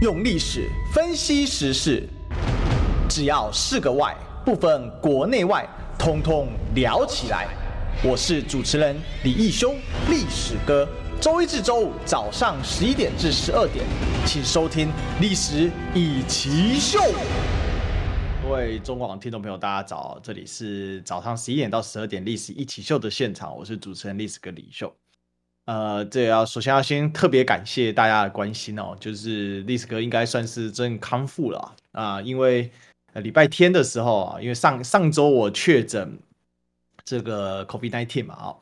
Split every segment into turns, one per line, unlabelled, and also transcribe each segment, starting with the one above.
用历史分析时事，只要是个“外”，不分国内外，通通聊起来。我是主持人李义修，历史哥。周一至周五早上十一点至十二点，请收听《历史一起秀》。各位中广听众朋友，大家早，这里是早上十一点到十二点《历史一起秀》的现场，我是主持人历史哥李秀。呃，这要首先要先特别感谢大家的关心哦，就是历史哥应该算是真康复了啊，因为礼拜天的时候啊，因为上上周我确诊这个 COVID-19 嘛，哦，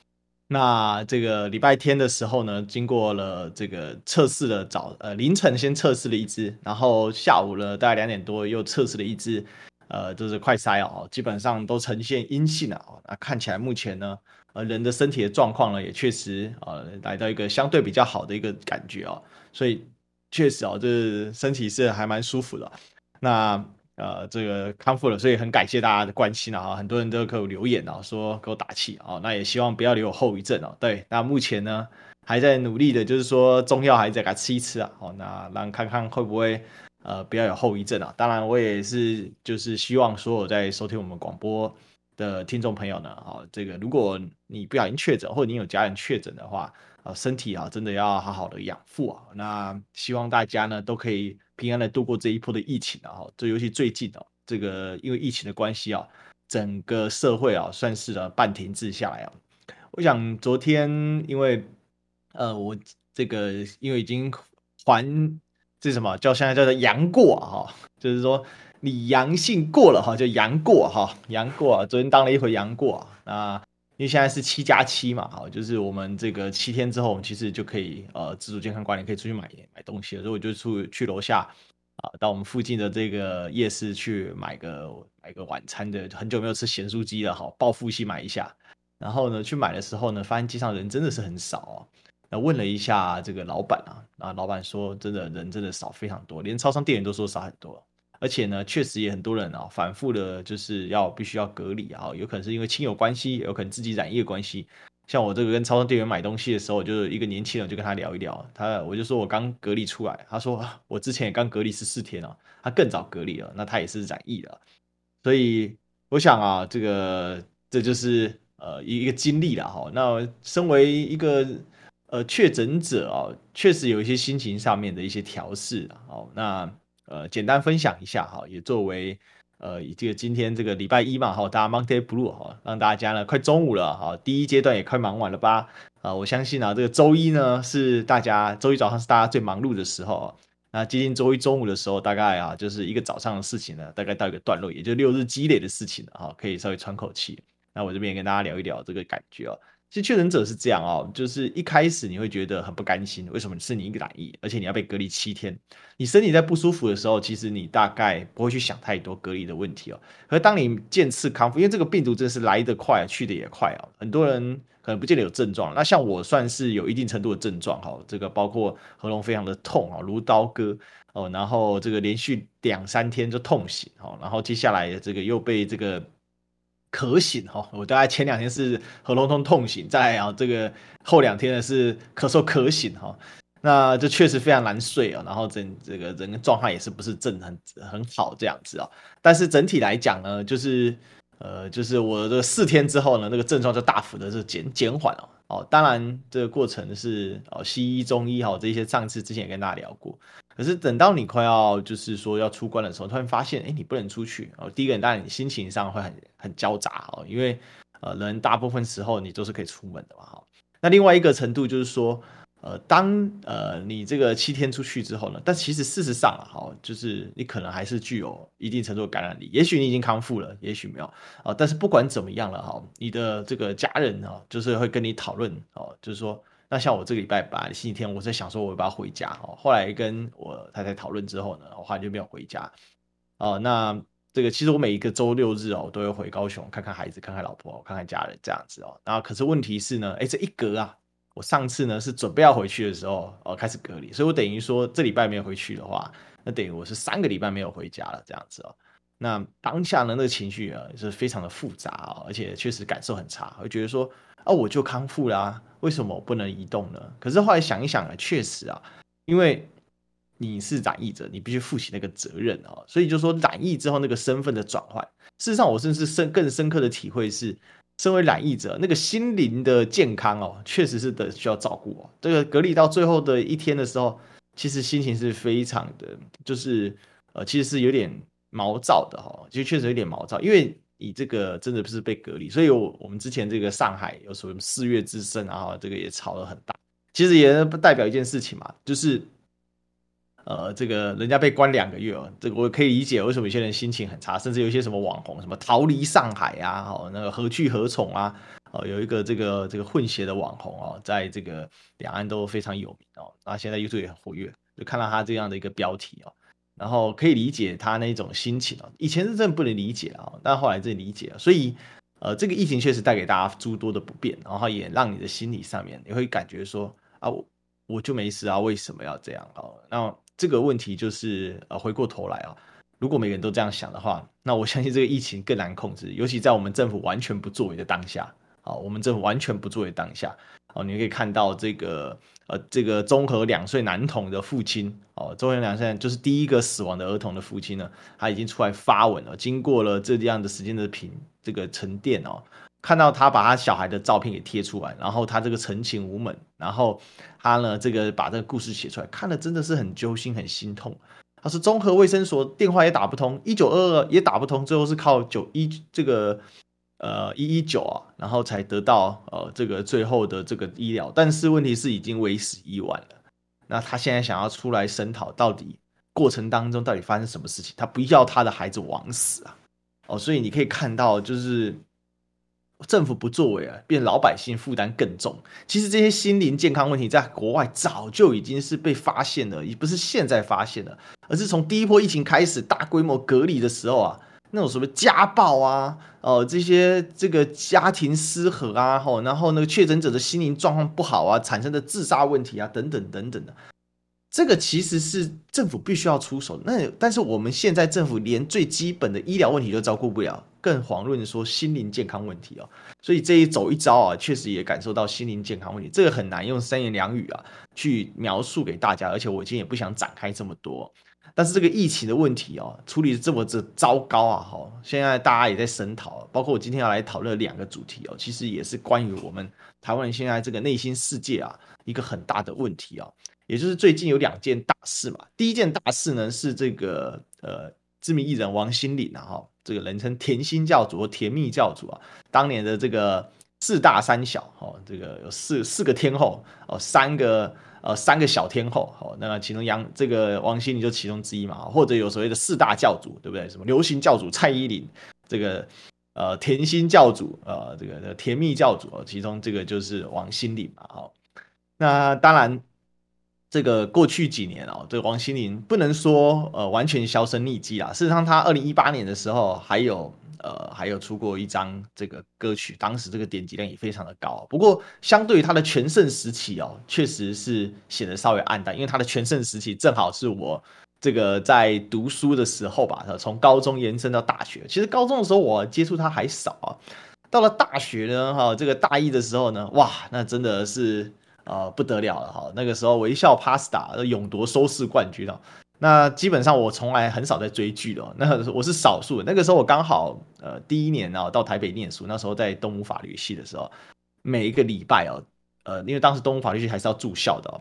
那这个礼拜天的时候呢，经过了这个测试的早呃凌晨先测试了一支，然后下午呢大概两点多又测试了一支，呃，就是快筛哦，基本上都呈现阴性了哦，那看起来目前呢。呃，人的身体的状况呢，也确实呃来到一个相对比较好的一个感觉哦，所以确实哦，这身体是还蛮舒服的。那呃，这个康复了，所以很感谢大家的关心啊，很多人都给我留言啊，说给我打气啊，那也希望不要留有后遗症哦。对，那目前呢还在努力的，就是说中药还在给他吃一吃啊，好，那让看看会不会呃不要有后遗症啊。当然，我也是就是希望说我在收听我们广播的听众朋友呢，啊，这个如果你不小心确诊，或者你有家人确诊的话，啊，身体啊真的要好好的养护啊。那希望大家呢都可以平安的度过这一波的疫情啊。这尤其最近哦，这个因为疫情的关系啊，整个社会啊算是了半停滞下来啊。我想昨天因为呃我这个因为已经还这什么叫现在叫做阳过啊，就是说。你阳性过了哈，就阳过哈，阳过，昨天当了一回阳过啊。那因为现在是七加七嘛，哈，就是我们这个七天之后，我们其实就可以呃自主健康管理，可以出去买买东西了。所以我就出去楼下啊，到我们附近的这个夜市去买个买个晚餐的，很久没有吃咸酥鸡了哈，报复性买一下。然后呢，去买的时候呢，发现街上人真的是很少啊。那问了一下这个老板啊，啊，老板说真的人真的少非常多，连超商店员都说少很多。而且呢，确实也很多人啊，反复的就是要必须要隔离啊，有可能是因为亲友关系，有可能自己染疫的关系。像我这个跟超商店员买东西的时候，就是一个年轻人，就跟他聊一聊，他我就说我刚隔离出来，他说我之前也刚隔离十四天啊，他更早隔离了，那他也是染疫了。所以我想啊，这个这就是呃一一个经历了哈。那身为一个呃确诊者啊，确实有一些心情上面的一些调试啊。好，那。呃，简单分享一下哈，也作为呃，这个今天这个礼拜一嘛哈，大家 Monday Blue 哈，让大家呢快中午了哈，第一阶段也快忙完了吧？啊，我相信啊，这个周一呢是大家周一早上是大家最忙碌的时候，那接近周一中午的时候，大概啊就是一个早上的事情呢，大概到一个段落，也就六日积累的事情了哈，可以稍微喘口气。那我这边也跟大家聊一聊这个感觉哦。其实确诊者是这样哦，就是一开始你会觉得很不甘心，为什么是你一个染疫，而且你要被隔离七天？你身体在不舒服的时候，其实你大概不会去想太多隔离的问题哦。可是当你渐次康复，因为这个病毒真的是来得快，去得也快哦。很多人可能不见得有症状，那像我算是有一定程度的症状哈，这个包括喉咙非常的痛啊，如刀割哦，然后这个连续两三天就痛醒哦，然后接下来这个又被这个。咳醒哈，我大概前两天是喉咙痛痛醒，再来啊这个后两天呢是咳嗽咳醒哈，那这确实非常难睡啊，然后整这个人的状态也是不是正很很好这样子啊，但是整体来讲呢，就是呃就是我的四天之后呢，那个症状就大幅的是减减缓了哦，当然这个过程是哦西医中医哈这些上次之前也跟大家聊过。可是等到你快要就是说要出关的时候，突然发现，哎，你不能出去哦。第一个，当然你心情上会很很焦杂哦，因为呃，人大部分时候你都是可以出门的嘛哈。那另外一个程度就是说，呃，当呃你这个七天出去之后呢，但其实事实上啊，哈，就是你可能还是具有一定程度的感染力。也许你已经康复了，也许没有啊。但是不管怎么样了哈，你的这个家人啊，就是会跟你讨论哦，就是说。那像我这个礼拜吧，星期天我在想说我要不要回家哦，后来跟我太太讨论之后呢，我后来就没有回家哦。那这个其实我每一个周六日哦，我都会回高雄看看孩子，看看老婆，看看家人这样子哦。然后可是问题是呢，哎，这一隔啊，我上次呢是准备要回去的时候哦，开始隔离，所以我等于说这礼拜没有回去的话，那等于我是三个礼拜没有回家了这样子哦。那当下呢，那个情绪啊是非常的复杂哦，而且确实感受很差，我觉得说。啊，我就康复啦，为什么我不能移动呢？可是后来想一想啊，确实啊，因为你是染疫者，你必须负起那个责任啊。所以就说染疫之后那个身份的转换，事实上我甚至深更深刻的体会是，身为染疫者，那个心灵的健康哦，确实是的需要照顾哦。这个隔离到最后的一天的时候，其实心情是非常的，就是呃，其实是有点毛躁的哈，其实确实有点毛躁，因为你这个真的不是被隔离，所以我我们之前这个上海有什么四月之声啊，这个也吵得很大，其实也不代表一件事情嘛，就是。呃，这个人家被关两个月哦，这个我可以理解为什么有些人心情很差，甚至有一些什么网红什么逃离上海啊，哦，那个何去何从啊，哦，有一个这个这个混血的网红哦，在这个两岸都非常有名哦，那现在 YouTube 也很活跃，就看到他这样的一个标题哦，然后可以理解他那种心情哦，以前是真的不能理解啊，但后来真的理解了，所以呃，这个疫情确实带给大家诸多的不便，然后也让你的心理上面你会感觉说啊，我我就没事啊，为什么要这样哦？那。这个问题就是呃，回过头来啊，如果每个人都这样想的话，那我相信这个疫情更难控制。尤其在我们政府完全不作为的当下啊，我们政府完全不作为当下哦，你可以看到这个呃，这个综合两岁男童的父亲哦，综合两岁就是第一个死亡的儿童的父亲呢，他已经出来发文了。经过了这样的时间的评这个沉淀哦。看到他把他小孩的照片给贴出来，然后他这个陈情无门，然后他呢这个把这个故事写出来，看了真的是很揪心，很心痛。他说综合卫生所电话也打不通，一九二二也打不通，最后是靠九一这个呃一一九啊，然后才得到呃这个最后的这个医疗。但是问题是已经为时已晚了。那他现在想要出来声讨，到底过程当中到底发生什么事情？他不要他的孩子枉死啊！哦，所以你可以看到就是。政府不作为啊，变老百姓负担更重。其实这些心灵健康问题，在国外早就已经是被发现了，也不是现在发现的，而是从第一波疫情开始大规模隔离的时候啊，那种什么家暴啊，哦、这些这个家庭失和啊，吼，然后那个确诊者的心灵状况不好啊，产生的自杀问题啊，等等等等的。这个其实是政府必须要出手，那但是我们现在政府连最基本的医疗问题都照顾不了，更遑论说心灵健康问题哦。所以这一走一遭啊，确实也感受到心灵健康问题，这个很难用三言两语啊去描述给大家，而且我今天也不想展开这么多。但是这个疫情的问题哦，处理的这么这糟糕啊，哈，现在大家也在声讨，包括我今天要来讨论两个主题哦，其实也是关于我们台湾人现在这个内心世界啊一个很大的问题啊。也就是最近有两件大事嘛，第一件大事呢是这个呃知名艺人王心凌啊哈，这个人称甜心教主或甜蜜教主啊，当年的这个四大三小哦，这个有四四个天后哦，三个呃三个小天后哦，那其中杨这个王心凌就其中之一嘛，或者有所谓的四大教主对不对？什么流行教主蔡依林，这个呃甜心教主呃这个甜蜜教主，其中这个就是王心凌嘛好，那当然。这个过去几年哦，这个王心凌不能说呃完全销声匿迹啊。事实上，她二零一八年的时候还有呃还有出过一张这个歌曲，当时这个点击量也非常的高。不过，相对于她的全盛时期哦，确实是显得稍微黯淡，因为她的全盛时期正好是我这个在读书的时候吧，从高中延伸到大学。其实高中的时候我接触他还少啊，到了大学呢，哈，这个大一的时候呢，哇，那真的是。呃，不得了了哈！那个时候，微笑 Pasta 勇夺收视冠军哦。那基本上我从来很少在追剧的，那我是少数。那个时候我刚好呃第一年啊到台北念书，那时候在东吴法律系的时候，每一个礼拜哦，呃，因为当时东吴法律系还是要住校的哦，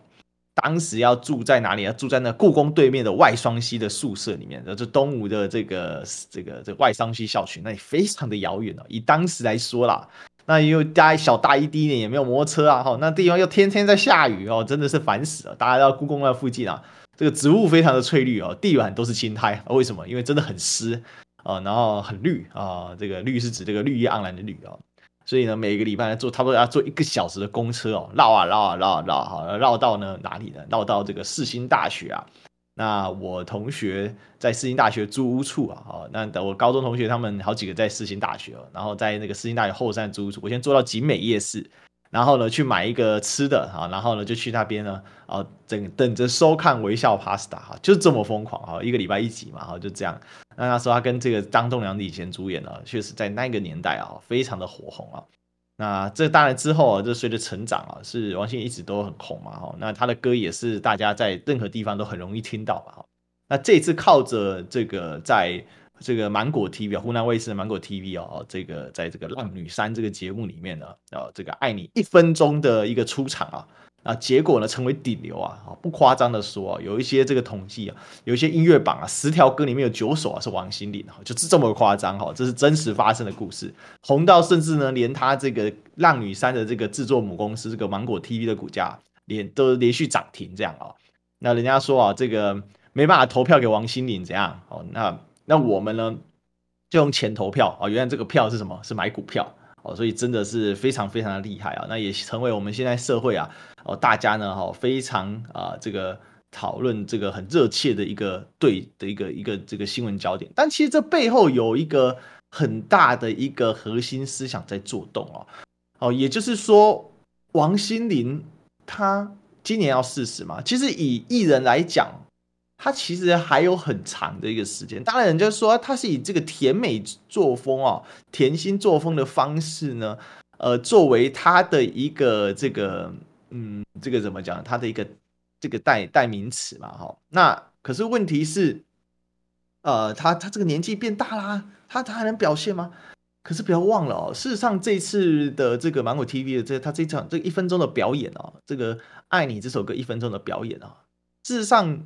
当时要住在哪里？要住在那故宫对面的外双溪的宿舍里面，就东吴的这个这个这个外双溪校区，那里非常的遥远哦。以当时来说啦。那因为大一小大一第一点也没有摩托车啊，哈，那地方又天天在下雨哦，真的是烦死了。大家到故宫那附近啊，这个植物非常的翠绿哦，地板都是青苔，为什么？因为真的很湿啊，然后很绿啊，这个绿是指这个绿意盎然的绿啊，所以呢，每个礼拜坐差不多要坐一个小时的公车哦，绕啊绕啊绕啊绕，好，绕到呢哪里呢？绕到这个世新大学啊。那我同学在世新大学租屋处啊，哦，那我高中同学他们好几个在世新大学，然后在那个世新大学后山租屋处，我先坐到景美夜市，然后呢去买一个吃的啊，然后呢就去那边呢，啊等等着收看微笑 Pasta 哈，就这么疯狂啊，一个礼拜一集嘛，哈，就这样。那他说他跟这个张栋梁以前主演呢，确实在那个年代啊，非常的火红啊。那这当然之后啊，就随着成长啊，是王心凌一直都很红嘛哈。那他的歌也是大家在任何地方都很容易听到嘛哈。那这次靠着这个在这个芒果 TV 啊，湖南卫视的芒果 TV 哦，这个在这个《浪女三》这个节目里面呢，啊，这个爱你一分钟的一个出场啊。啊，结果呢，成为顶流啊！不夸张的说，有一些这个统计啊，有一些音乐榜啊，十条歌里面有九首啊是王心凌，就是这么夸张哈！这是真实发生的故事，红到甚至呢，连他这个《浪女三》的这个制作母公司这个芒果 TV 的股价连都连续涨停这样啊。那人家说啊，这个没办法投票给王心凌怎样？哦，那那我们呢，就用钱投票啊。原来这个票是什么？是买股票。哦，所以真的是非常非常的厉害啊！那也成为我们现在社会啊，哦，大家呢，哈，非常啊，这个讨论这个很热切的一个对的一个一个这个新闻焦点。但其实这背后有一个很大的一个核心思想在作动哦，哦，也就是说，王心凌她今年要四十嘛，其实以艺人来讲。他其实还有很长的一个时间，当然人家说他是以这个甜美作风哦，甜心作风的方式呢，呃，作为他的一个这个，嗯，这个怎么讲？他的一个这个代代名词嘛，哈。那可是问题是，呃，他他这个年纪变大啦，他他还能表现吗？可是不要忘了哦，事实上这次的这个芒果 TV 的这他这场这一分钟的表演哦，这个爱你这首歌一分钟的表演啊，事实上。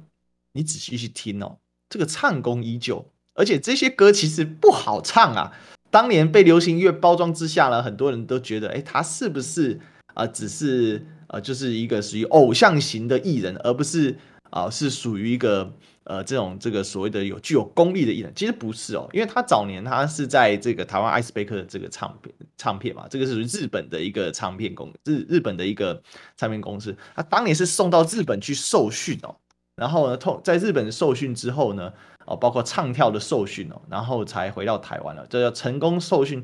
你仔细去听哦，这个唱功依旧，而且这些歌其实不好唱啊。当年被流行音乐包装之下呢，很多人都觉得，哎，他是不是啊、只是呃，就是一个属于偶像型的艺人，而不是啊、是属于一个呃这种这个所谓的有具有功力的艺人。其实不是哦，因为他早年他是在这个台湾艾斯贝克的这个唱片唱片嘛，这个是属于日本的一个唱片公日日本的一个唱片公司，他当年是送到日本去受训哦。然后呢，透在日本受训之后呢，哦，包括唱跳的受训哦，然后才回到台湾了。这叫成功受训。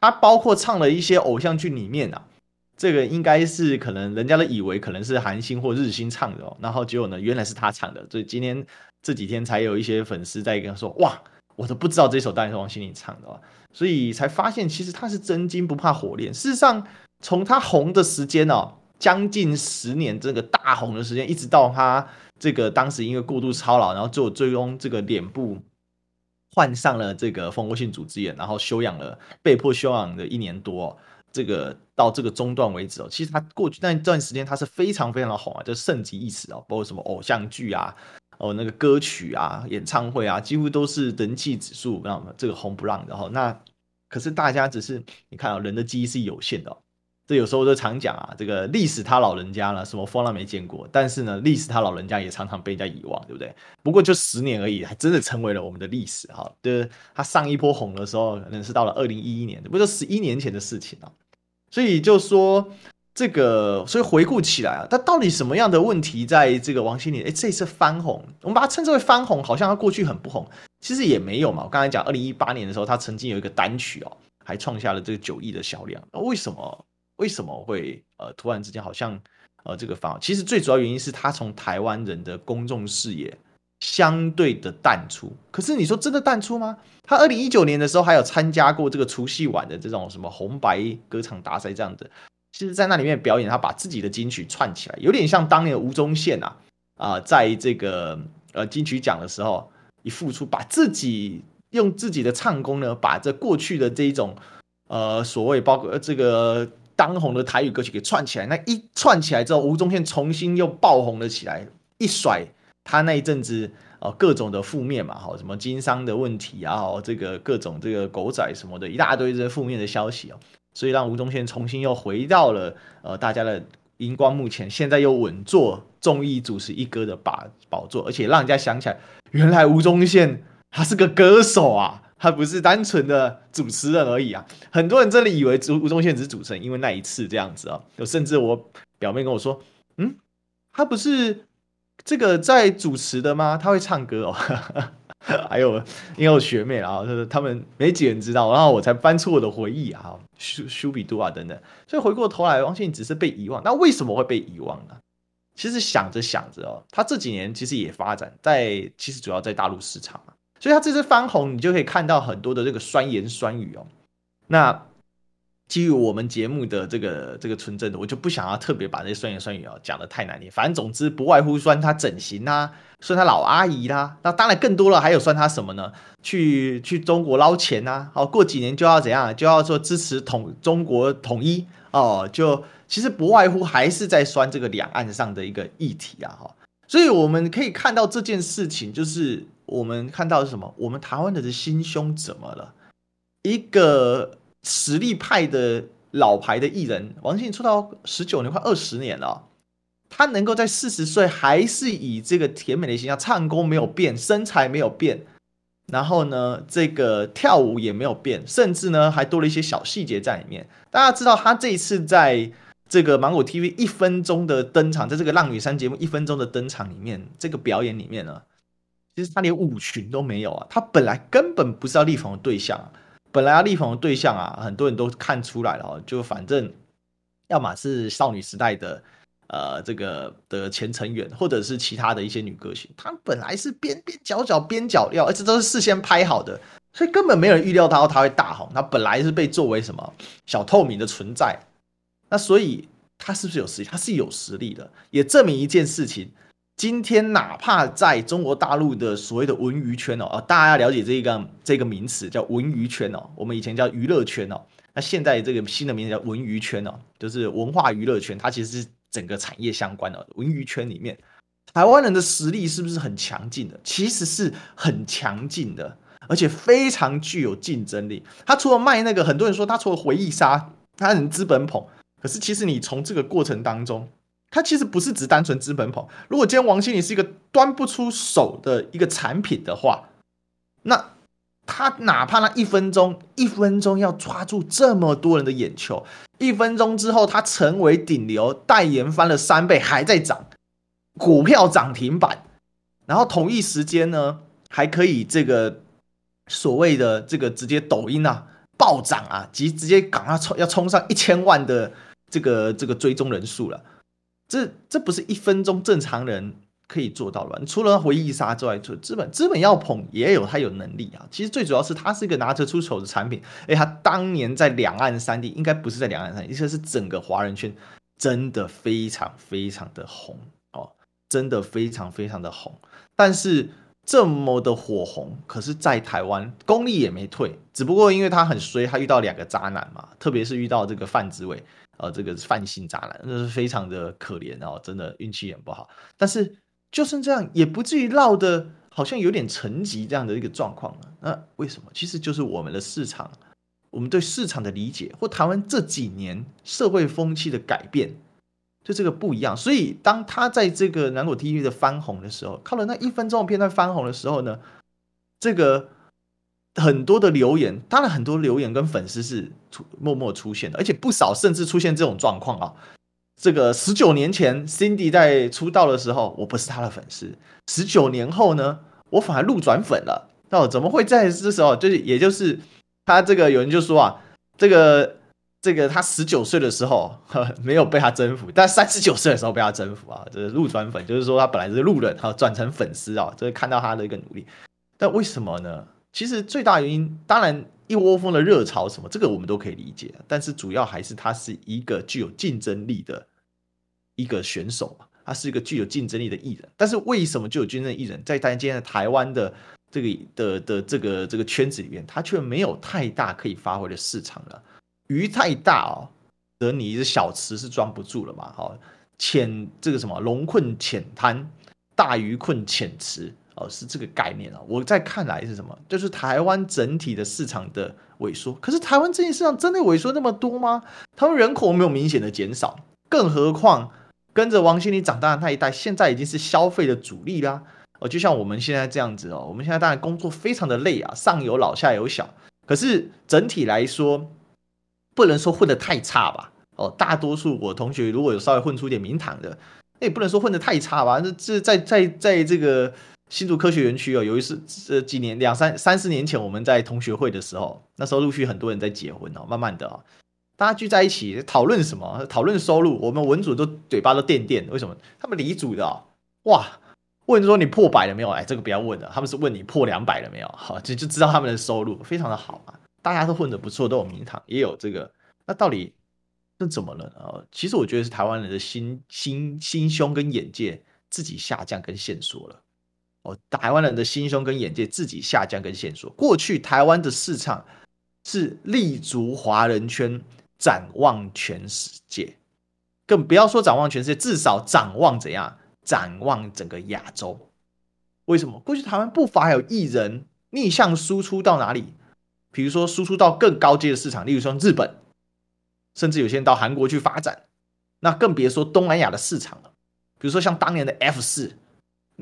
他包括唱了一些偶像剧里面啊，这个应该是可能人家都以为可能是韩星或日星唱的哦，然后结果呢，原来是他唱的。所以今天这几天才有一些粉丝在跟他说，哇，我都不知道这首当然是王心凌唱的哦，所以才发现其实他是真金不怕火炼。事实上，从他红的时间哦，将近十年，这个大红的时间，一直到他。这个当时因为过度操劳，然后最后最终这个脸部患上了这个蜂窝性组织炎，然后休养了，被迫休养了一年多，这个到这个中段为止哦，其实他过去那一段时间他是非常非常的红啊，就盛极一时哦，包括什么偶像剧啊，哦那个歌曲啊，演唱会啊，几乎都是人气指数，那这个红不让的哈。那可是大家只是你看啊，人的记忆是有限的，哦。这有时候我就常讲啊，这个历史他老人家了，什么风浪没见过。但是呢，历史他老人家也常常被人家遗忘，对不对？不过就十年而已，还真的成为了我们的历史哈。就是他上一波红的时候，可能是到了二零一一年，不就十一年前的事情啊。所以就说这个，所以回顾起来啊，他到底什么样的问题在这个王心凌？哎，这次翻红，我们把它称之为翻红，好像他过去很不红，其实也没有嘛。我刚才讲二零一八年的时候，他曾经有一个单曲哦，还创下了这个九亿的销量。那为什么？为什么会呃突然之间好像呃这个反而？其实最主要原因是他从台湾人的公众视野相对的淡出。可是你说真的淡出吗？他二零一九年的时候还有参加过这个除夕晚的这种什么红白歌唱大赛这样子。其实，在那里面表演，他把自己的金曲串起来，有点像当年吴宗宪啊啊、在这个呃金曲奖的时候一复出，把自己用自己的唱功呢，把这过去的这一种呃所谓包括这个。当红的台语歌曲给串起来，那一串起来之后，吴宗宪重新又爆红了起来，一甩他那一阵子哦各种的负面嘛，好什么经商的问题啊，这个各种这个狗仔什么的一大堆这些负面的消息哦，所以让吴宗宪重新又回到了呃大家的荧光幕前，现在又稳坐综艺主持一哥的把宝座，而且让人家想起来，原来吴宗宪他是个歌手啊。他不是单纯的主持人而已啊！很多人真的以为吴吴宗宪只是主持人，因为那一次这样子啊。有甚至我表妹跟我说：“嗯，他不是这个在主持的吗？他会唱歌哦。”还有因为我学妹啊，就是他们没几人知道，然后我才翻出我的回忆啊，舒舒比杜啊等等。所以回过头来，王心凌只是被遗忘。那为什么会被遗忘呢？其实想着想着哦，他这几年其实也发展在，其实主要在大陆市场嘛。所以他这次翻红，你就可以看到很多的这个酸言酸语哦。那基于我们节目的这个这个纯正的，我就不想要特别把这些酸言酸语啊讲得太难听。反正总之不外乎酸他整形啊，酸他老阿姨啦、那当然更多了还有酸他什么呢？去去中国捞钱啊，好，过几年就要怎样？就要说支持统中国统一哦，就其实不外乎还是在酸这个两岸上的一个议题啊，哈。所以我们可以看到这件事情，就是我们看到是什么？我们台湾的心胸怎么了？一个。实力派的老牌的艺人王心凌出道十九年，快二十年了，他能够在四十岁还是以这个甜美的形象，唱功没有变，身材没有变，然后呢，这个跳舞也没有变，甚至呢还多了一些小细节在里面。大家知道他这一次在这个芒果 TV 一分钟的登场，在这个浪女三节目一分钟的登场里面，这个表演里面呢，其实他连舞裙都没有啊，他本来根本不是要力捧的对象啊。本来要力捧的对象啊，很多人都看出来了哦，就反正，要么是少女时代的，呃，这个的前成员，或者是其他的一些女歌星，她本来是边边角角边角料，而且都是事先拍好的，所以根本没有人预料到她会大红。她本来是被作为什么小透明的存在，那所以她是不是有实力？她是有实力的，也证明一件事情。今天哪怕在中国大陆的所谓的文娱圈哦，大家要了解这个这个名词叫文娱圈哦，我们以前叫娱乐圈哦，那现在这个新的名字叫文娱圈哦，就是文化娱乐圈，它其实是整个产业相关的文娱圈里面，台湾人的实力是不是很强劲的？其实是很强劲的，而且非常具有竞争力。他除了卖那个，很多人说他除了回忆杀，他很资本捧，可是其实你从这个过程当中。他其实不是只单纯资本捧。如果今天王心凌是一个端不出手的一个产品的话，那他哪怕那一分钟，一分钟要抓住这么多人的眼球，一分钟之后他成为顶流，代言翻了三倍，还在涨，股票涨停板，然后同一时间呢，还可以这个所谓的这个直接抖音啊暴涨啊，即直接赶快冲要冲上一千万的这个这个追踪人数了。这这不是一分钟正常人可以做到的。除了回忆杀之外，就资本资本要捧也有他有能力啊。其实最主要是他是一个拿得出手的产品。哎，他当年在两岸三地，应该不是在两岸三地，其实是整个华人圈，真的非常非常的红哦，真的非常非常的红。但是这么的火红，可是在台湾功力也没退，只不过因为他很衰，他遇到两个渣男嘛，特别是遇到这个范植伟。呃，这个泛性渣男，那是非常的可怜哦，真的运气也不好。但是就算这样，也不至于闹得好像有点沉寂这样的一个状况啊。那为什么？其实就是我们的市场，我们对市场的理解，或台湾这几年社会风气的改变，就这个不一样。所以当他在这个南果 TV 的翻红的时候，靠了那一分钟的片段翻红的时候呢，这个。很多的留言，当然很多留言跟粉丝是出默默出现的，而且不少甚至出现这种状况啊。这个十九年前 Cindy 在出道的时候，我不是他的粉丝；十九年后呢，我反而路转粉了。哦，怎么会在这时候？就是也就是他这个有人就说啊，这个这个他十九岁的时候呵 没有被他征服，但三十九岁的时候被他征服啊。这是路转粉就是说他本来是路人，哈，转成粉丝啊，就是看到他的一个努力。但为什么呢？其实最大原因，当然一窝蜂的热潮什么，这个我们都可以理解。但是主要还是他是一个具有竞争力的一个选手嘛，他是一个具有竞争力的艺人。但是为什么具有竞争力的艺人，在今天的台湾的这个的的这个这个圈子里面，他却没有太大可以发挥的市场了？鱼太大哦，得你一只小池是装不住了嘛？好，浅这个什么龙困浅滩，大鱼困浅池。哦，是这个概念啊！我在看来是什么？就是台湾整体的市场的萎缩。可是台湾这件市场真的萎缩那么多吗？他们人口没有明显的减少，更何况跟着王心凌长大的那一代，现在已经是消费的主力啦。哦，就像我们现在这样子哦，我们现在当然工作非常的累啊，上有老下有小。可是整体来说，不能说混得太差吧？哦，大多数我同学如果有稍微混出点名堂的，那也不能说混得太差吧？这这在在在这个。新竹科学园区哦，有一次，呃，几年两三三四年前，我们在同学会的时候，那时候陆续很多人在结婚哦，慢慢的啊，大家聚在一起讨论什么？讨论收入。我们文组都嘴巴都垫垫，为什么？他们理组的啊，哇，问说你破百了没有？哎，这个不要问了，他们是问你破两百了没有？好，就就知道他们的收入非常的好啊，大家都混得不错，都有名堂，也有这个。那到底那怎么了啊？其实我觉得是台湾人的心心心胸跟眼界自己下降跟限缩了。台湾人的心胸跟眼界自己下降跟线索。过去台湾的市场是立足华人圈，展望全世界，更不要说展望全世界，至少展望怎样？展望整个亚洲。为什么？过去台湾不乏有艺人逆向输出到哪里？比如说输出到更高阶的市场，例如说日本，甚至有些人到韩国去发展。那更别说东南亚的市场了。比如说像当年的 F 四。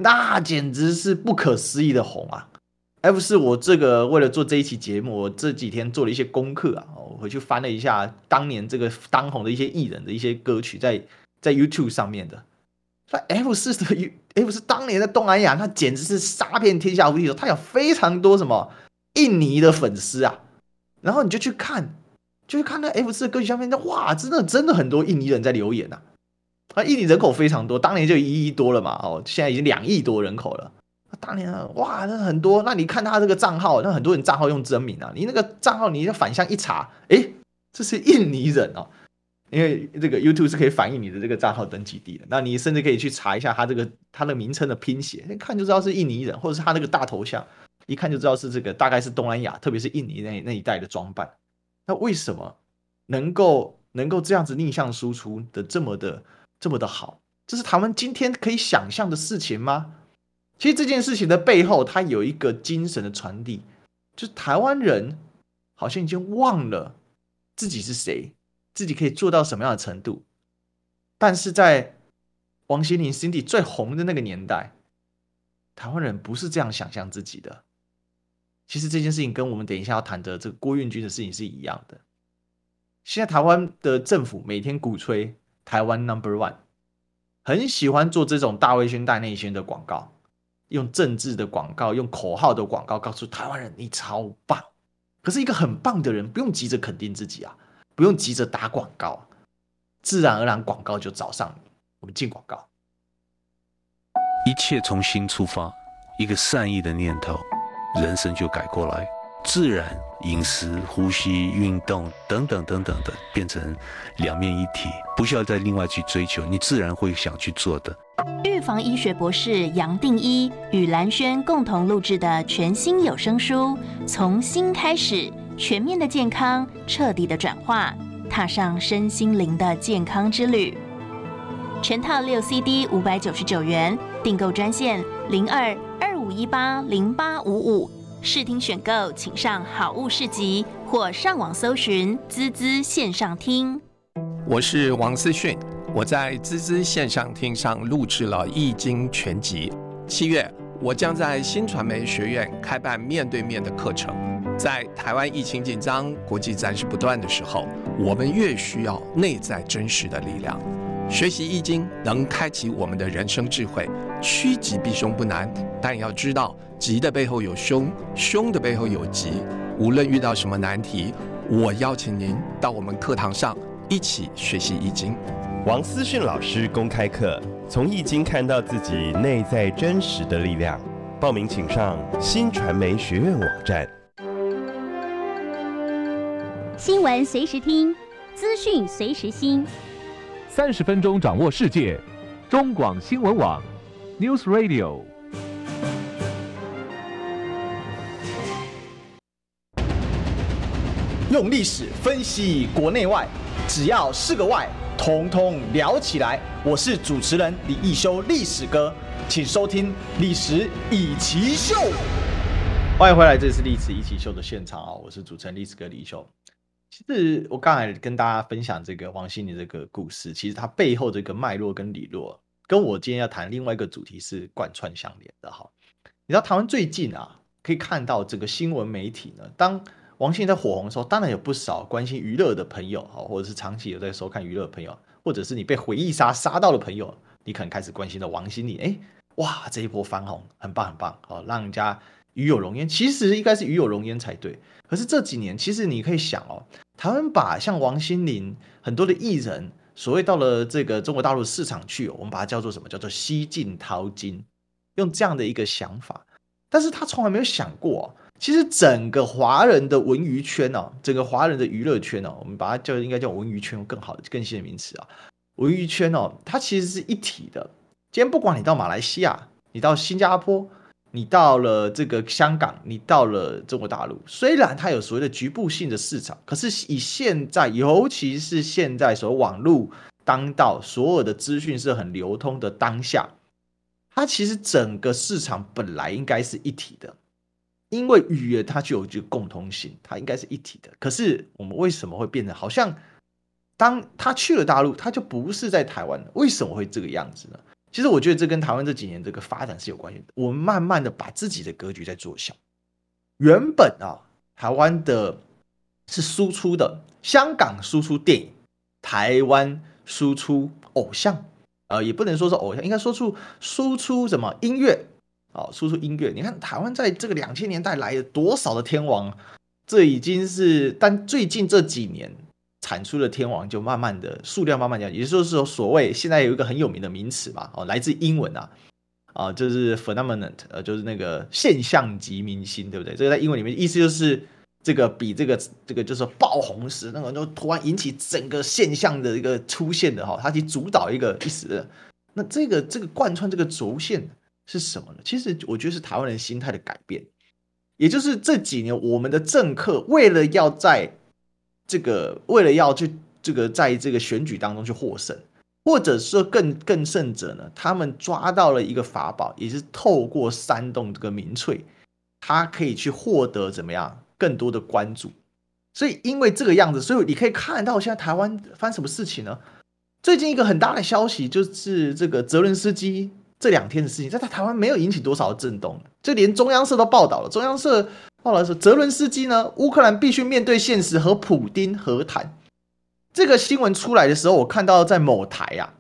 那简直是不可思议的红啊！F 四，我这个为了做这一期节目，我这几天做了一些功课啊，我回去翻了一下当年这个当红的一些艺人的一些歌曲在，在 YouTube 上面的。那 F 四的 F 四当年在东南亚，那简直是杀遍天下无敌手，他有非常多什么印尼的粉丝啊。然后你就去看，就去看那 F 四的歌曲下面，哇，真的真的很多印尼人在留言啊。啊，印尼人口非常多，当年就一亿多了嘛，哦，现在已经两亿多人口了。当年，哇，那很多。那你看他这个账号，那很多人账号用真名啊，你那个账号你要反向一查，诶，这是印尼人哦，因为这个 YouTube 是可以反映你的这个账号登记地的。那你甚至可以去查一下他这个他的名称的拼写，一看就知道是印尼人，或者是他那个大头像，一看就知道是这个，大概是东南亚，特别是印尼那那一带的装扮。那为什么能够能够这样子逆向输出的这么的？这么的好，这是台湾今天可以想象的事情吗？其实这件事情的背后，它有一个精神的传递，就是台湾人好像已经忘了自己是谁，自己可以做到什么样的程度。但是在王心凌、Cindy 最红的那个年代，台湾人不是这样想象自己的。其实这件事情跟我们等一下要谈的这个郭运军的事情是一样的。现在台湾的政府每天鼓吹。台湾 Number One 很喜欢做这种大卫宣带内宣的广告，用政治的广告，用口号的广告，告诉台湾人你超棒。可是一个很棒的人，不用急着肯定自己啊，不用急着打广告，自然而然广告就找上你。我们进广告，
一切从心出发，一个善意的念头，人生就改过来。自然饮食、呼吸、运动等等等等的，变成两面一体，不需要再另外去追求，你自然会想去做的。
预防医学博士杨定一与兰轩共同录制的全新有声书《从心开始，全面的健康，彻底的转化，踏上身心灵的健康之旅》。全套六 CD 五百九十九元，订购专线零二二五一八零八五五。视听选购，请上好物市集或上网搜寻“滋滋线上听”。
我是王思训，我在滋滋线上听上录制了《易经全集》。七月，我将在新传媒学院开办面对面的课程。在台湾疫情紧张、国际战事不断的时候，我们越需要内在真实的力量。学习易经能开启我们的人生智慧，趋吉避凶不难，但要知道吉的背后有凶，凶的背后有吉。无论遇到什么难题，我邀请您到我们课堂上一起学习易经。
王思训老师公开课，从易经看到自己内在真实的力量。报名请上新传媒学院网站。
新闻随时听，资讯随时新。
三十分钟掌握世界，中广新闻网，News Radio。
用历史分析国内外，只要是个“外”，统统聊起来。我是主持人李易修，历史哥，请收听《历史易起 SHOW》。欢迎回来，这是《历史一起 SHOW》的现场啊！我是主持人历史哥李易修。其实我刚才跟大家分享这个王心凌这个故事，其实它背后这个脉络跟理络，跟我今天要谈另外一个主题是贯穿相连的哈。你知道台湾最近啊，可以看到整个新闻媒体呢，当王心凌在火红的时候，当然有不少关心娱乐的朋友哈，或者是长期有在收看娱乐的朋友，或者是你被回忆杀杀到的朋友，你可能开始关心到王心凌，哎，哇，这一波翻红很棒很棒，好让人家。与有荣焉，其实应该是与有荣焉才对。可是这几年，其实你可以想哦，台湾把像王心凌很多的艺人，所谓到了这个中国大陆市场去，我们把它叫做什么？叫做吸进淘金，用这样的一个想法。但是他从来没有想过，其实整个华人的文娱圈哦，整个华人的娱乐圈哦，我们把它叫应该叫文娱圈更好的更新的名词啊，文娱圈哦，它其实是一体的。今天不管你到马来西亚，你到新加坡，你到了这个香港，你到了中国大陆，虽然它有所谓的局部性的市场，可是以现在，尤其是现在所网络当道，所有的资讯是很流通的当下，它其实整个市场本来应该是一体的。因为语言它具有这个共通性，它应该是一体的。可是我们为什么会变成好像，当他去了大陆，他就不是在台湾了？为什么会这个样子呢？其实我觉得这跟台湾这几年这个发展是有关系的。我们慢慢的把自己的格局在做小。原本啊，台湾的是输出的，香港输出电影，台湾输出偶像，呃，也不能说是偶像，应该说出输出什么音乐。哦，输出音乐，你看台湾在这个两千年代来了多少的天王，这已经是，但最近这几年产出的天王就慢慢的数量慢慢降，也就是说，所谓现在有一个很有名的名词嘛，哦，来自英文啊，啊，就是 phenomenon，呃，就是那个现象级明星，对不对？这个在英文里面意思就是这个比这个这个就是爆红时那个就突然引起整个现象的一个出现的哈，它去主导一个意思，那这个这个贯穿这个轴线。是什么呢？其实我觉得是台湾人心态的改变，也就是这几年我们的政客为了要在这个为了要去这个在这个选举当中去获胜，或者说更更甚者呢，他们抓到了一个法宝，也是透过煽动这个民粹，他可以去获得怎么样更多的关注。所以因为这个样子，所以你可以看到现在台湾发生什么事情呢？最近一个很大的消息就是这个泽伦斯基。这两天的事情，在台湾没有引起多少震动，就连中央社都报道了。中央社后来说，泽伦斯基呢，乌克兰必须面对现实和普丁和谈。这个新闻出来的时候，我看到在某台啊，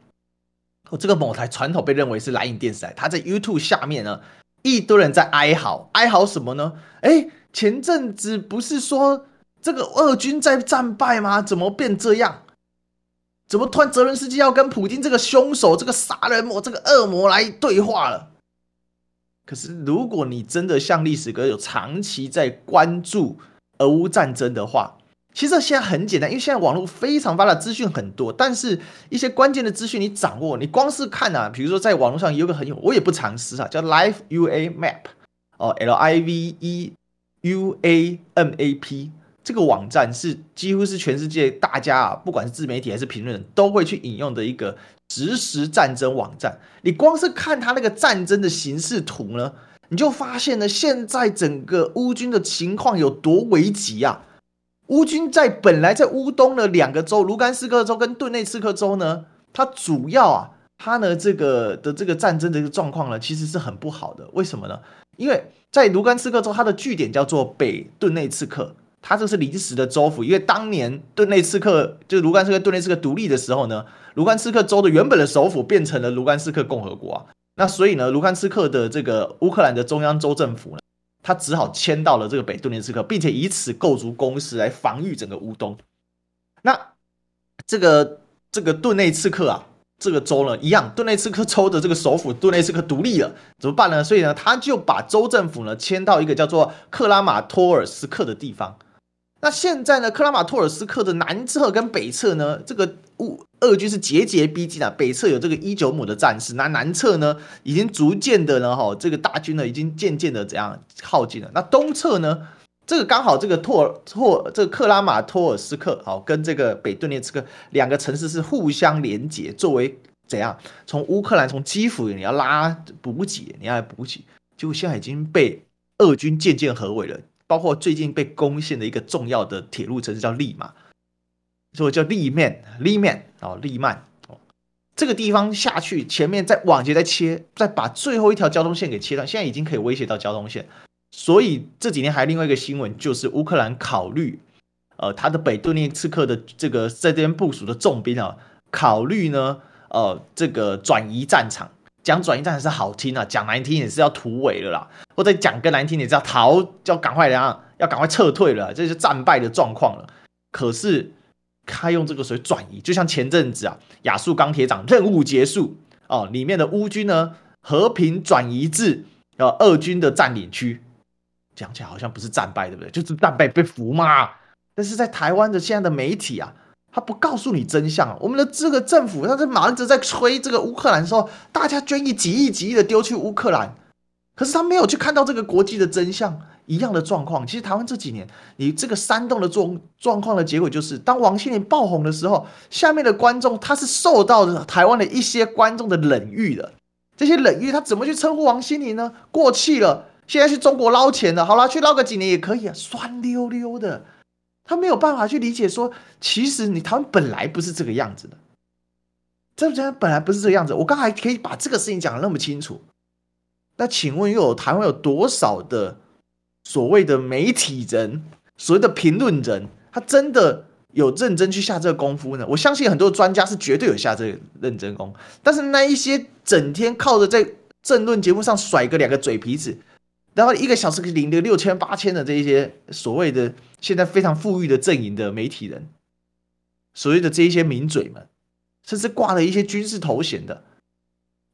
哦，这个某台传统被认为是蓝营电视台，他在 YouTube 下面呢，一堆人在哀嚎，哀嚎什么呢？哎，前阵子不是说这个俄军在战败吗？怎么变这样？怎么突然泽伦斯基要跟普丁这个凶手、这个杀人魔、这个恶魔来对话了？可是如果你真的像历史哥有长期在关注俄乌战争的话，其实现在很简单，因为现在网络非常发达，资讯很多，但是一些关键的资讯你掌握，你光是看啊，比如说在网络上有个很有，我也不常识啊，叫 Live UA Map 哦，L I V E U A M A P。这个网站是几乎是全世界大家啊，不管是自媒体还是评论都会去引用的一个实时战争网站。你光是看它那个战争的形势图呢，你就发现呢，现在整个乌军的情况有多危急啊！乌军在本来在乌东的两个州，卢甘斯克州跟顿内茨克州呢，它主要啊，它呢这个的这个战争的一个状况呢，其实是很不好的。为什么呢？因为在卢甘斯克州，它的据点叫做北顿内茨克。它这是临时的州府，因为当年顿内茨克就是卢甘斯克顿内茨克独立的时候呢，卢甘斯克州的原本的首府变成了卢甘斯克共和国啊，那所以呢，卢甘斯克的这个乌克兰的中央州政府呢，他只好迁到了这个北顿内茨克，并且以此构筑工事来防御整个乌东。那这个这个顿内茨克啊，这个州呢，一样，顿内茨克州的这个首府顿内茨克独立了，怎么办呢？所以呢，他就把州政府呢迁到一个叫做克拉马托尔斯克的地方。那现在呢，克拉马托尔斯克的南侧跟北侧呢，这个乌俄军是节节逼近啊。北侧有这个伊久姆的战士，那南侧呢，已经逐渐的呢，哈，这个大军呢，已经渐渐的怎样靠近了。那东侧呢，这个刚好这个托尔托这个克拉马托尔斯克，好，跟这个北顿涅茨克两个城市是互相连接，作为怎样从乌克兰从基辅你要拉补给，你要补给，结果现在已经被俄军渐渐合围了。包括最近被攻陷的一个重要的铁路城市叫利马，所以叫利曼，利曼哦，利曼哦，这个地方下去，前面再往前再切，再把最后一条交通线给切断，现在已经可以威胁到交通线。所以这几天还有另外一个新闻，就是乌克兰考虑，呃，他的北顿涅茨克的这个在这边部署的重兵啊，考虑呢，呃，这个转移战场。讲转移战场是好听啊，讲难听也是要突围了啦，或者讲更难听也，是要逃，就要赶快怎样，要赶快撤退了，这是战败的状况了。可是他用这个水转移，就像前阵子啊，亚速钢铁厂任务结束哦，里面的乌军呢和平转移至呃俄军的占领区，讲起来好像不是战败，对不对？就是战败被俘嘛。但是在台湾的现在的媒体啊，他不告诉你真相。我们的这个政府，他在忙着在吹这个乌克兰的时候，大家捐一几亿几亿的丢去乌克兰，可是他没有去看到这个国际的真相一样的状况。其实台湾这几年，你这个煽动的状状况的结果就是，当王心凌爆红的时候，下面的观众他是受到台湾的一些观众的冷遇的。这些冷遇他怎么去称呼王心凌呢？过气了，现在去中国捞钱了。好了，去捞个几年也可以啊，酸溜溜的。他没有办法去理解说，其实你台湾本来不是这个样子的，这这本来不是这个样子。我刚才可以把这个事情讲的那么清楚，那请问又有台湾有多少的所谓的媒体人、所谓的评论人，他真的有认真去下这个功夫呢？我相信很多专家是绝对有下这个认真功，但是那一些整天靠着在政论节目上甩个两个嘴皮子。然后一个小时领个六千八千的这一些所谓的现在非常富裕的阵营的媒体人，所谓的这一些名嘴们，甚至挂了一些军事头衔的，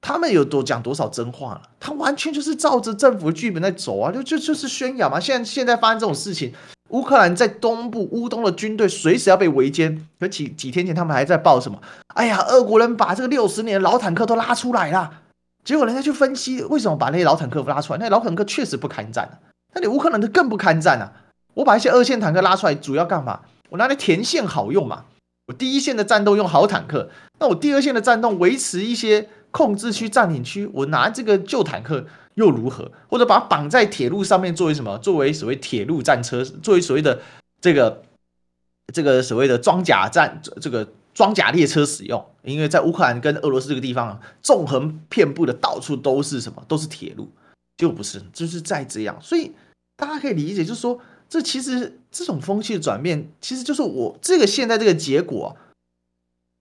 他们有多讲多少真话了？他完全就是照着政府的剧本在走啊，就就就是宣扬嘛。现在现在发生这种事情，乌克兰在东部乌东的军队随时要被围歼。可几几天前他们还在报什么？哎呀，俄国人把这个六十年的老坦克都拉出来了。结果人家去分析为什么把那些老坦克拉出来，那老坦克确实不堪战啊，那你乌克兰的更不堪战啊！我把一些二线坦克拉出来，主要干嘛？我拿来填线好用嘛。我第一线的战斗用好坦克，那我第二线的战斗维持一些控制区、占领区，我拿这个旧坦克又如何？或者把绑在铁路上面作为什么？作为所谓铁路战车，作为所谓的这个这个所谓的装甲战这个。装甲列车使用，因为在乌克兰跟俄罗斯这个地方，纵横遍布的到处都是什么？都是铁路，就不是，就是在这样。所以大家可以理解，就是说，这其实这种风气的转变，其实就是我这个现在这个结果，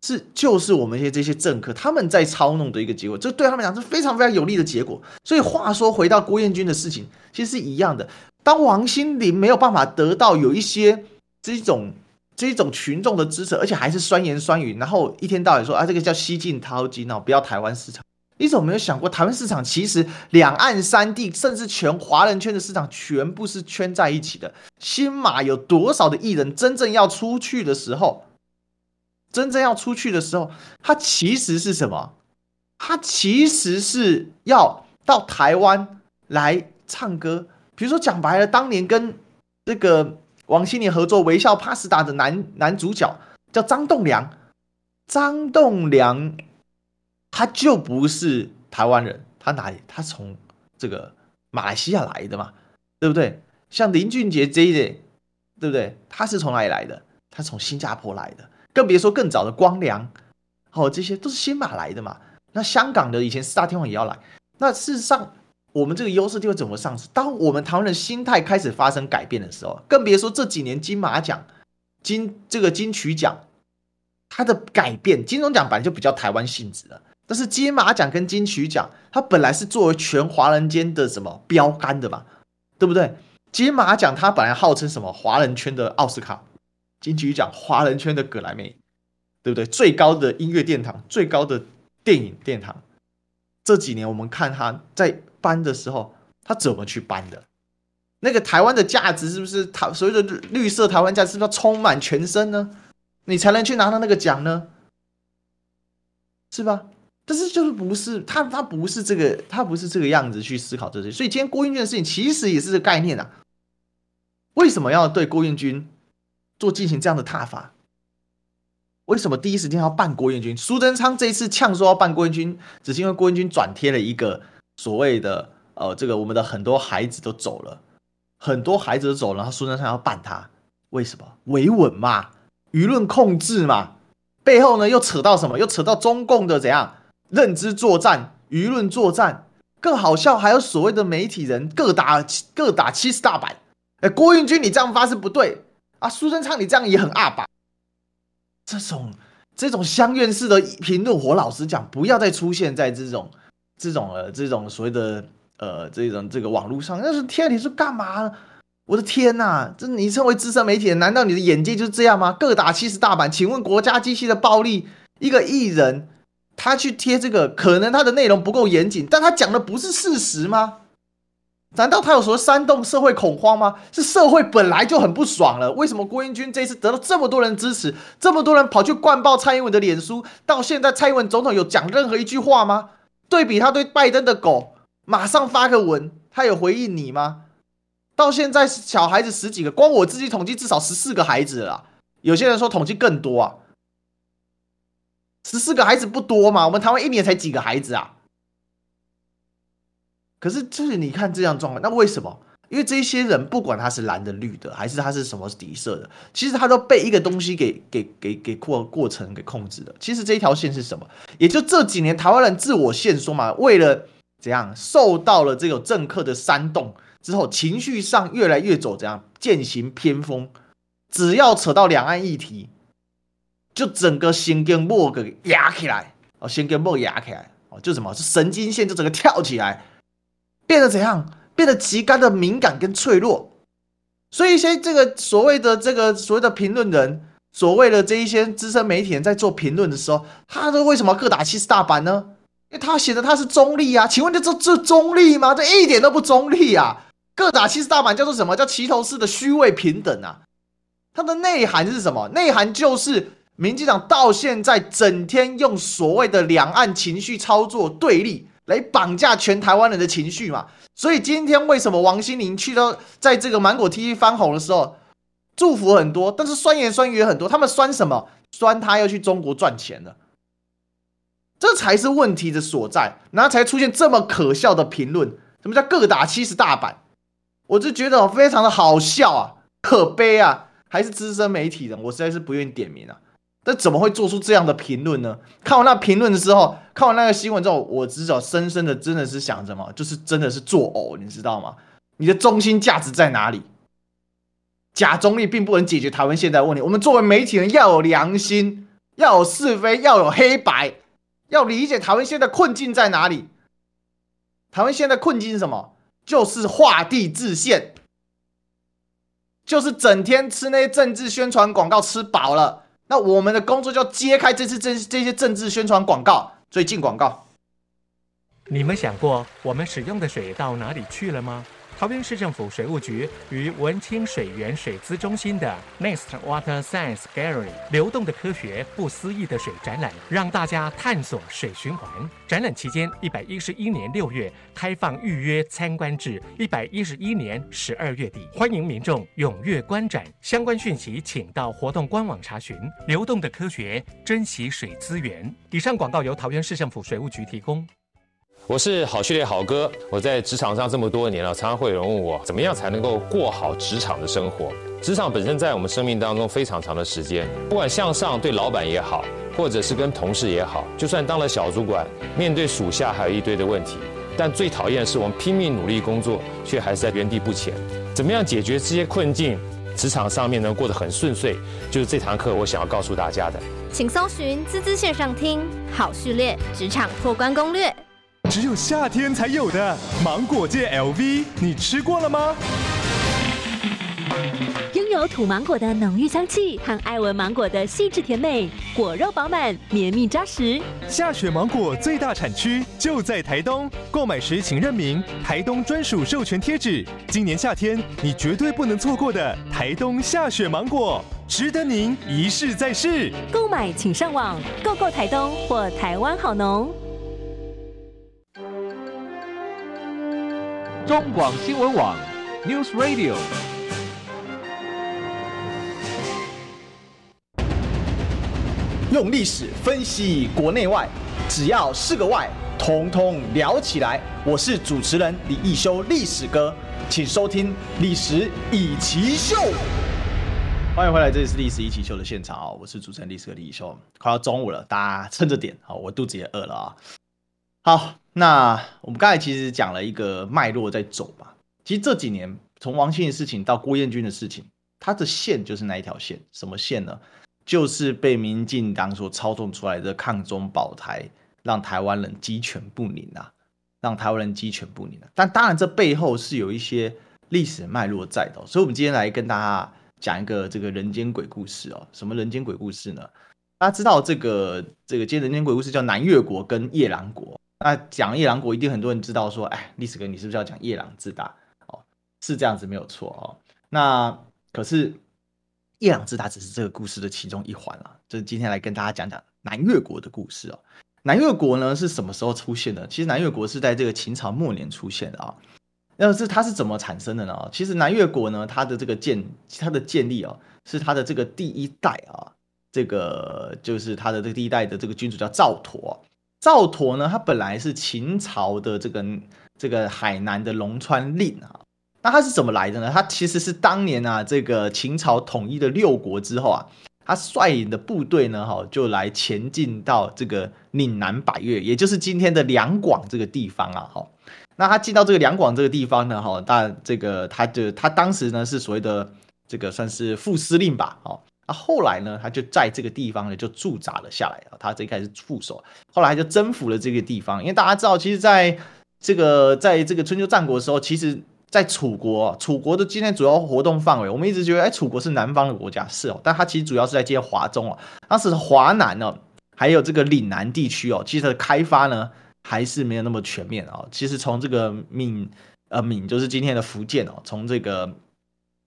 是就是我们一些这些政客他们在操弄的一个结果，这对他们讲是非常非常有利的结果。所以话说回到郭彦均的事情，其实是一样的。当王心凌没有办法得到有一些这种。这一种群众的支持，而且还是酸言酸语，然后一天到晚说啊，这个叫西进淘金哦，不要台湾市场。你怎么没有想过，台湾市场其实两岸三地，甚至全华人圈的市场，全部是圈在一起的。新马有多少的艺人真正要出去的时候，真正要出去的时候，他其实是什么？他其实是要到台湾来唱歌。比如说讲白了，当年跟这个。王心凌合作《微笑 Pasta》的男男主角叫张栋梁，张栋梁他就不是台湾人，他哪里？他从这个马来西亚来的嘛，对不对？像林俊杰这一类，对不对？他是从哪里来的？他从新加坡来的，更别说更早的光良，哦，这些都是新马来的嘛。那香港的以前四大天王也要来，那事实上。我们这个优势就会怎么上市？当我们台湾人心态开始发生改变的时候，更别说这几年金马奖、金这个金曲奖，它的改变，金钟奖本来就比较台湾性质了。但是金马奖跟金曲奖，它本来是作为全华人间的什么标杆的嘛，对不对？金马奖它本来号称什么华人圈的奥斯卡，金曲奖华人圈的葛莱美，对不对？最高的音乐殿堂，最高的电影殿堂。这几年我们看它在搬的时候，他怎么去搬的？那个台湾的价值是不是台所谓的绿色台湾价值是不是要充满全身呢？你才能去拿到那个奖呢？是吧？但是就是不是他，他不是这个，他不是这个样子去思考这些。所以今天郭彦均的事情其实也是这个概念啊。为什么要对郭彦均做进行这样的挞伐？为什么第一时间要办郭彦军？苏贞昌这一次呛说要办郭彦军，只是因为郭彦军转贴了一个所谓的呃，这个我们的很多孩子都走了，很多孩子都走了，然后苏贞昌要办他，为什么？维稳嘛，舆论控制嘛，背后呢又扯到什么？又扯到中共的怎样认知作战、舆论作战，更好笑还有所谓的媒体人各打各打七十大板。哎，郭运军你这样发是不对啊，苏贞昌你这样也很二吧。这种这种乡愿式的评论，我老实讲，不要再出现在这种这种呃这种所谓的呃这种这个网络上。那是天，你是干嘛？我的天呐，这你称为资深媒体人，难道你的眼界就是这样吗？各打七十大板？请问国家机器的暴力，一个艺人他去贴这个，可能他的内容不够严谨，但他讲的不是事实吗？难道他有说煽动社会恐慌吗？是社会本来就很不爽了，为什么郭英军这次得到这么多人支持，这么多人跑去灌爆蔡英文的脸书，到现在蔡英文总统有讲任何一句话吗？对比他对拜登的狗，马上发个文，他有回应你吗？到现在小孩子十几个，光我自己统计至少十四个孩子了，有些人说统计更多啊，十四个孩子不多嘛？我们台湾一年才几个孩子啊？可是，就是你看这样状况，那为什么？因为这些人不管他是蓝的、绿的，还是他是什么底色的，其实他都被一个东西给给给给过过程给控制了。其实这一条线是什么？也就这几年台湾人自我限缩嘛，为了怎样受到了这个政客的煽动之后，情绪上越来越走怎样渐行偏锋。只要扯到两岸议题，就整个神经膜给压起来哦，神经膜压起来哦，就什么是神经线就整个跳起来。变得怎样？变得极端的敏感跟脆弱，所以一些这个所谓的这个所谓的评论人，所谓的这一些资深媒体人在做评论的时候，他都为什么各打七十大板呢？因为他写的他是中立啊，请问这这这中立吗？这一点都不中立啊！各打七十大板叫做什么？叫齐头式的虚伪平等啊！它的内涵是什么？内涵就是民进党到现在整天用所谓的两岸情绪操作对立。来绑架全台湾人的情绪嘛？所以今天为什么王心凌去到在这个芒果 TV 翻红的时候，祝福很多，但是酸言酸语也很多。他们酸什么？酸他要去中国赚钱了，这才是问题的所在。然后才出现这么可笑的评论。什么叫各打七十大板？我就觉得非常的好笑啊，可悲啊！还是资深媒体人，我实在是不愿意点名啊。但怎么会做出这样的评论呢？看完那评论的时候，看完那个新闻之后，我至少深深的真的是想着嘛，就是真的是作呕，你知道吗？你的中心价值在哪里？假中立并不能解决台湾现在问题。我们作为媒体人要有良心，要有是非，要有黑白，要理解台湾现在困境在哪里。台湾现在困境是什么？就是画地自限，就是整天吃那些政治宣传广告吃饱了。那我们的工作就揭开这次这这些政治宣传广告，最近广告。
你们想过我们使用的水到哪里去了吗？桃园市政府水务局与文清水源水资中心的 Next Water Science Gallery 流动的科学不思议的水展览，让大家探索水循环。展览期间，一百一十一年六月开放预约参观至一百一十一年十二月底，欢迎民众踊跃观展。相关讯息请到活动官网查询。流动的科学，珍惜水资源。以上广告由桃园市政府水务局提供。
我是好序列好哥，我在职场上这么多年了，常常会有人问我，怎么样才能够过好职场的生活？职场本身在我们生命当中非常长的时间，不管向上对老板也好，或者是跟同事也好，就算当了小主管，面对属下还有一堆的问题，但最讨厌的是我们拼命努力工作，却还是在原地不前。怎么样解决这些困境？职场上面能过得很顺遂，就是这堂课我想要告诉大家的。
请搜寻“滋滋线上听好序列职场破关攻略”。
只有夏天才有的芒果界 LV，你吃过了吗？
拥有土芒果的浓郁香气和爱文芒果的细致甜美，果肉饱满，绵密扎实。
夏雪芒果最大产区就在台东，购买时请认明台东专属授权贴纸。今年夏天你绝对不能错过的台东下雪芒果，值得您一试再试。
购买请上网购购台东或台湾好农。
中广新闻网，News Radio。
用历史分析国内外，只要是个“外”，统统聊起来。我是主持人李易修，历史哥，请收听《历史易起 SHOW》。欢迎回来，这里是《历史一起 SHOW》的现场啊！我是主持人历史哥李易修。快要中午了，大家撑着点啊！我肚子也饿了啊！好。那我们刚才其实讲了一个脉络在走吧。其实这几年从王心凌的事情到郭彦均的事情，它的线就是那一条线，什么线呢？就是被民进党所操纵出来的抗中保台，让台湾人鸡犬不宁啊，让台湾人鸡犬不宁啊。但当然这背后是有一些历史脉络在的，所以我们今天来跟大家讲一个这个人间鬼故事哦。什么人间鬼故事呢？大家知道这个这个今天人间鬼故事叫南越国跟夜郎国。那讲夜郎国，一定很多人知道说，哎，历史哥，你是不是要讲夜郎自大？哦是这样子没有错哦。那可是夜郎自大只是这个故事的其中一环啊，就是今天来跟大家讲讲南越国的故事哦。南越国呢是什么时候出现的？其实南越国是在这个秦朝末年出现的啊。那是它是怎么产生的呢？其实南越国呢，它的这个建它的建立啊，是它的这个第一代啊，这个就是它的这个第一代的这个君主叫赵佗。赵佗呢，他本来是秦朝的这个这个海南的龙川令啊。那他是怎么来的呢？他其实是当年啊，这个秦朝统一的六国之后啊，他率领的部队呢，哈，就来前进到这个岭南百越，也就是今天的两广这个地方啊，哈。那他进到这个两广这个地方呢，哈，但这个他就他当时呢是所谓的这个算是副司令吧，哦，那后来呢，他就在这个地方呢就驻扎了下来啊，他最开始副手，后来就征服了这个地方，因为大家知道，其实在这个在这个春秋战国的时候，其实在楚国，楚国的今天主要活动范围，我们一直觉得，哎，楚国是南方的国家，是哦，但它其实主要是在接华中哦，当时华南呢，还有这个岭南地区哦，其实它的开发呢。还是没有那么全面啊。其实从这个闽呃闽就是今天的福建哦，从这个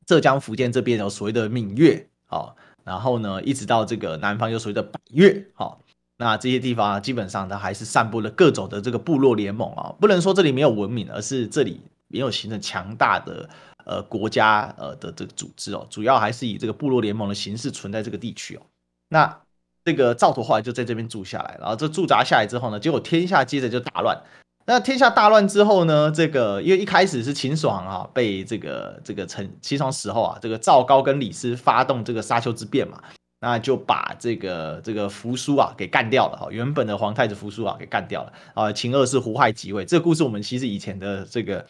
浙江福建这边有所谓的闽越啊，然后呢一直到这个南方有所谓的百越啊，那这些地方基本上呢还是散布了各种的这个部落联盟啊，不能说这里没有文明，而是这里没有形成强大的呃国家呃的这个组织哦，主要还是以这个部落联盟的形式存在这个地区哦，那。这个赵佗后来就在这边住下来，然后这驻扎下来之后呢，结果天下接着就大乱。那天下大乱之后呢，这个因为一开始是秦始皇啊，被这个这个陈秦始皇死后啊，这个赵高跟李斯发动这个沙丘之变嘛，那就把这个这个扶苏啊给干掉了哈，原本的皇太子扶苏啊给干掉了啊。秦二世胡亥即位，这个故事我们其实以前的这个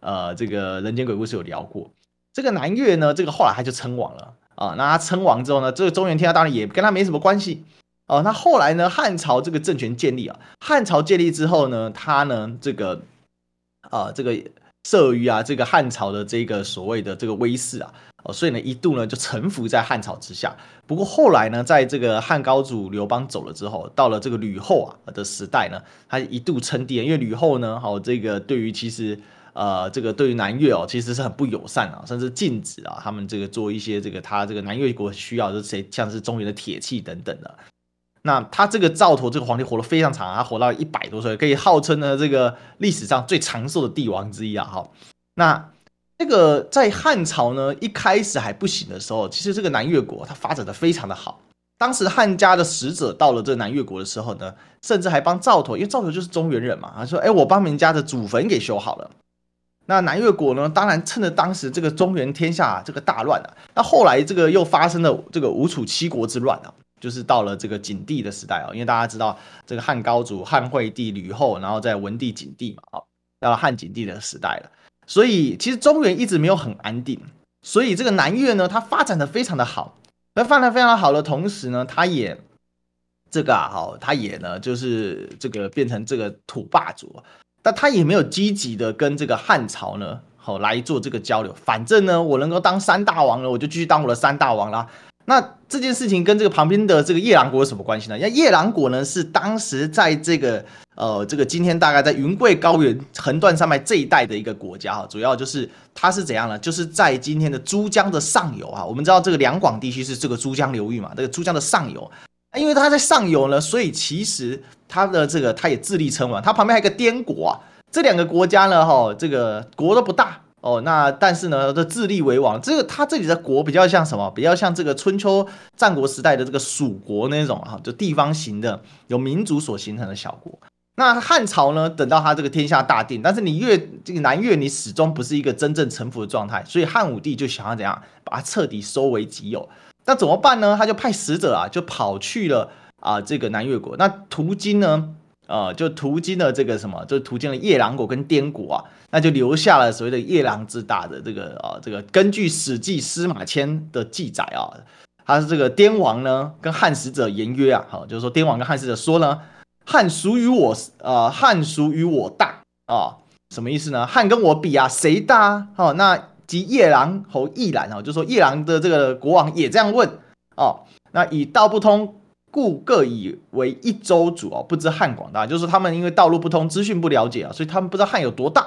呃这个人间鬼故事有聊过。这个南越呢，这个后来他就称王了。啊，那他称王之后呢，这个中原天下当然也跟他没什么关系哦。那后来呢，汉朝这个政权建立啊，汉朝建立之后呢，他呢这个啊这个慑于啊这个汉朝的这个所谓的这个威势啊，哦，所以呢一度呢就臣服在汉朝之下。不过后来呢，在这个汉高祖刘邦走了之后，到了这个吕后啊的时代呢，他一度称帝，因为吕后呢，好这个对于其实。呃，这个对于南越哦，其实是很不友善啊，甚至禁止啊，他们这个做一些这个他这个南越国需要的这些，像是中原的铁器等等的。那他这个赵佗这个皇帝活得非常长，他活到一百多岁，可以号称呢这个历史上最长寿的帝王之一啊。哈，那这个在汉朝呢一开始还不行的时候，其实这个南越国它发展的非常的好。当时汉家的使者到了这南越国的时候呢，甚至还帮赵佗，因为赵佗就是中原人嘛，他说：“哎，我帮人家的祖坟给修好了。”那南越国呢，当然趁着当时这个中原天下这个大乱啊，那后来这个又发生了这个吴楚七国之乱啊，就是到了这个景帝的时代啊，因为大家知道这个汉高祖、汉惠帝、吕后，然后在文帝、景帝嘛，啊，到了汉景帝的时代了，所以其实中原一直没有很安定，所以这个南越呢，它发展的非常的好，而发展非常好的同时呢，它也这个啊，好，它也呢就是这个变成这个土霸主。但他也没有积极的跟这个汉朝呢，好来做这个交流。反正呢，我能够当三大王了，我就继续当我的三大王啦。那这件事情跟这个旁边的这个夜郎国有什么关系呢？因为夜郎国呢是当时在这个呃这个今天大概在云贵高原横断山脉这一带的一个国家哈，主要就是它是怎样呢？就是在今天的珠江的上游啊。我们知道这个两广地区是这个珠江流域嘛，这个珠江的上游。因为它在上游呢，所以其实它的这个它也自立称王，它旁边还有个滇国啊，这两个国家呢，哈，这个国都不大哦，那但是呢，这自立为王。这个他这里的国比较像什么？比较像这个春秋战国时代的这个蜀国那种哈，就地方型的，有民族所形成的小国。那汉朝呢，等到它这个天下大定，但是你越这个南越，你始终不是一个真正臣服的状态，所以汉武帝就想要怎样把它彻底收为己有。那怎么办呢？他就派使者啊，就跑去了啊这个南越国。那途经呢，呃，就途经了这个什么，就途经了夜郎国跟滇国啊，那就留下了所谓的夜郎自大的这个啊这个。根据《史记·司马迁》的记载啊，他是这个滇王呢跟汉使者言曰啊，好，就是说滇王跟汉使者说呢，汉孰与我呃汉孰与我大啊？什么意思呢？汉跟我比啊，谁大？好，那。即夜郎侯亦然啊，就说夜郎的这个国王也这样问哦。那以道不通，故各以为一州主哦，不知汉广大。就是他们因为道路不通，资讯不了解啊，所以他们不知道汉有多大。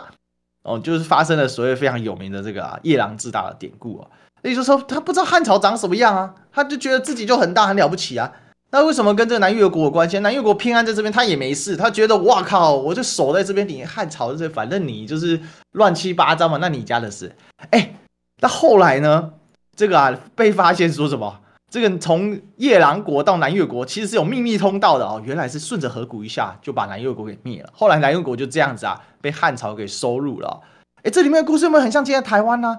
哦，就是发生了所谓非常有名的这个啊夜郎自大的典故啊。也就是说，他不知道汉朝长什么样啊，他就觉得自己就很大很了不起啊。那为什么跟这个南越国有关系？南越国偏安在这边，他也没事。他觉得哇靠，我就守在这边，你汉朝这反正你就是乱七八糟嘛，那你家的事。哎，那后来呢？这个啊被发现说什么？这个从夜郎国到南越国其实是有秘密通道的哦。原来是顺着河谷一下就把南越国给灭了。后来南越国就这样子啊被汉朝给收入了。哎，这里面的故事有没有很像今天台湾呢？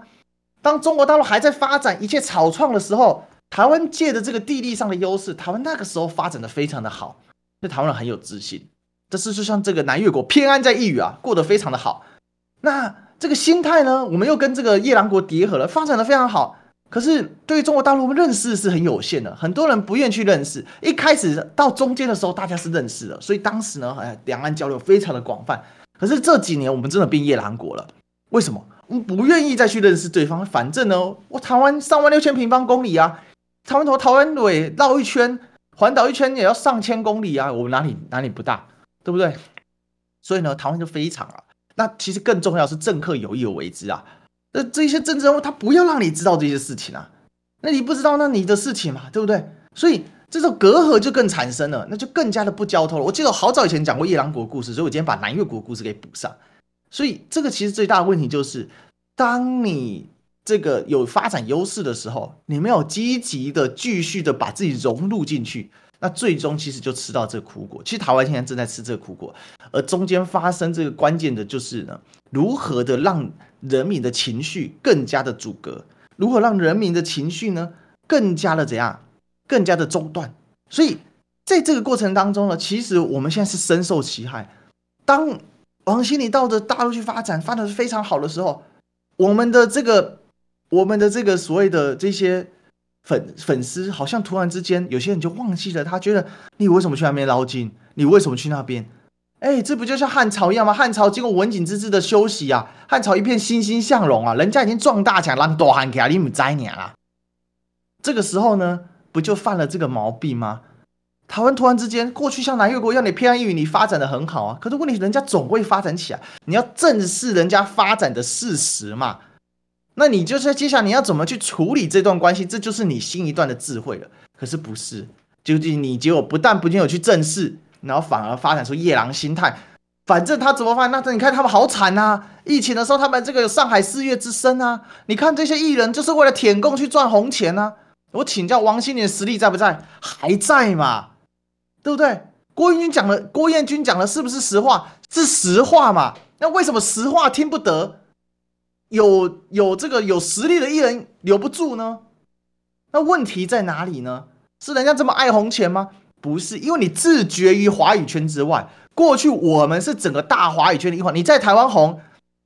当中国大陆还在发展一切草创的时候。台湾借着这个地利上的优势，台湾那个时候发展的非常的好，对台湾人很有自信。这是就像这个南越国偏安在一隅啊，过得非常的好。那这个心态呢，我们又跟这个夜郎国叠合了，发展的非常好。可是对于中国大陆，我们认识是很有限的，很多人不愿意去认识。一开始到中间的时候，大家是认识的，所以当时呢，哎，两岸交流非常的广泛。可是这几年，我们真的变夜郎国了，为什么？我们不愿意再去认识对方，反正呢，我台湾三万六千平方公里啊。台湾头、台湾尾绕一圈，环岛一圈也要上千公里啊！我们哪里哪里不大，对不对？所以呢，台湾就非常啊。那其实更重要是政客有意而为之啊。那这些政治人物他不要让你知道这些事情啊。那你不知道，那你的事情嘛，对不对？所以这种隔阂就更产生了，那就更加的不交通了。我记得好早以前讲过夜郎国故事，所以我今天把南越国故事给补上。所以这个其实最大的问题就是，当你。这个有发展优势的时候，你没有积极的继续的把自己融入进去，那最终其实就吃到这个苦果。其实台湾现在正在吃这个苦果，而中间发生这个关键的就是呢，如何的让人民的情绪更加的阻隔，如何让人民的情绪呢更加的怎样，更加的中断。所以在这个过程当中呢，其实我们现在是深受其害。当王心凌到的大陆去发展，发展的非常好的时候，我们的这个。我们的这个所谓的这些粉粉丝，好像突然之间有些人就忘记了，他觉得你为什么去那边捞金？你为什么去那边？哎，这不就像汉朝一样吗？汉朝经过文景之治的休息啊，汉朝一片欣欣向荣啊，人家已经壮大起来，让大汉给你们栽年了。这个时候呢，不就犯了这个毛病吗？台湾突然之间，过去像南越国一样，你偏安一隅，你发展的很好啊。可是问题，人家总会发展起来，你要正视人家发展的事实嘛。那你就是接下来你要怎么去处理这段关系，这就是你新一段的智慧了。可是不是，就是你结果不但不仅有去正视，然后反而发展出夜郎心态。反正他怎么办？那你看他们好惨啊！疫情的时候，他们这个有上海四月之声啊，你看这些艺人就是为了舔共去赚红钱啊。我请教王心凌实力在不在？还在嘛？对不对？郭彦均讲的，郭彦军讲的是不是实话？是实话嘛？那为什么实话听不得？有有这个有实力的艺人留不住呢？那问题在哪里呢？是人家这么爱红钱吗？不是，因为你自绝于华语圈之外。过去我们是整个大华语圈的一环，你在台湾红，